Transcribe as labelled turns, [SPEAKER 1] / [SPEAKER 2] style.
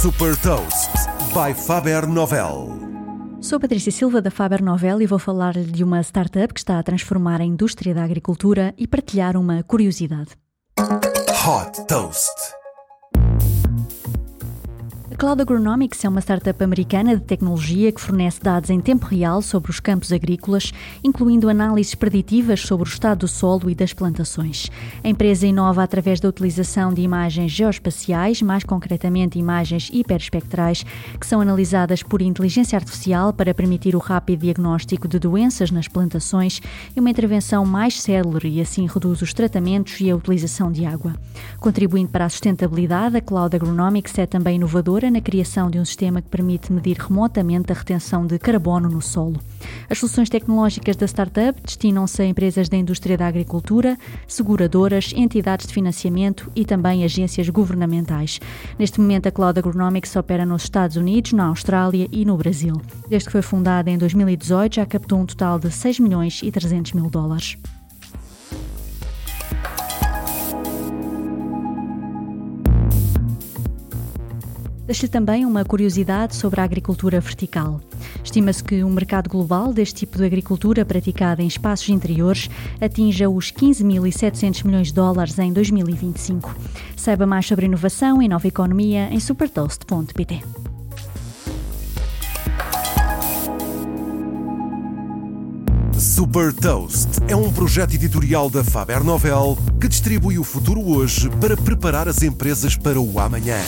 [SPEAKER 1] Super Toast by Faber Novel.
[SPEAKER 2] Sou Patrícia Silva da Faber Novel e vou falar-lhe de uma startup que está a transformar a indústria da agricultura e partilhar uma curiosidade.
[SPEAKER 1] Hot Toast.
[SPEAKER 2] Cloud Agronomics é uma startup americana de tecnologia que fornece dados em tempo real sobre os campos agrícolas, incluindo análises preditivas sobre o estado do solo e das plantações. A empresa inova através da utilização de imagens geoespaciais, mais concretamente imagens hiperespectrais, que são analisadas por inteligência artificial para permitir o rápido diagnóstico de doenças nas plantações e uma intervenção mais célere e assim reduz os tratamentos e a utilização de água. Contribuindo para a sustentabilidade, a Cloud Agronomics é também inovadora na criação de um sistema que permite medir remotamente a retenção de carbono no solo. As soluções tecnológicas da startup destinam-se a empresas da indústria da agricultura, seguradoras, entidades de financiamento e também agências governamentais. Neste momento, a Cloud Agronomics opera nos Estados Unidos, na Austrália e no Brasil. Desde que foi fundada em 2018, já captou um total de 6 milhões e 300 mil dólares. Deixo também uma curiosidade sobre a agricultura vertical. Estima-se que o mercado global deste tipo de agricultura praticada em espaços interiores atinja os 15.700 milhões de dólares em 2025. Saiba mais sobre inovação e nova economia em supertoast.pt.
[SPEAKER 1] Super Toast é um projeto editorial da Faber Novel que distribui o futuro hoje para preparar as empresas para o amanhã.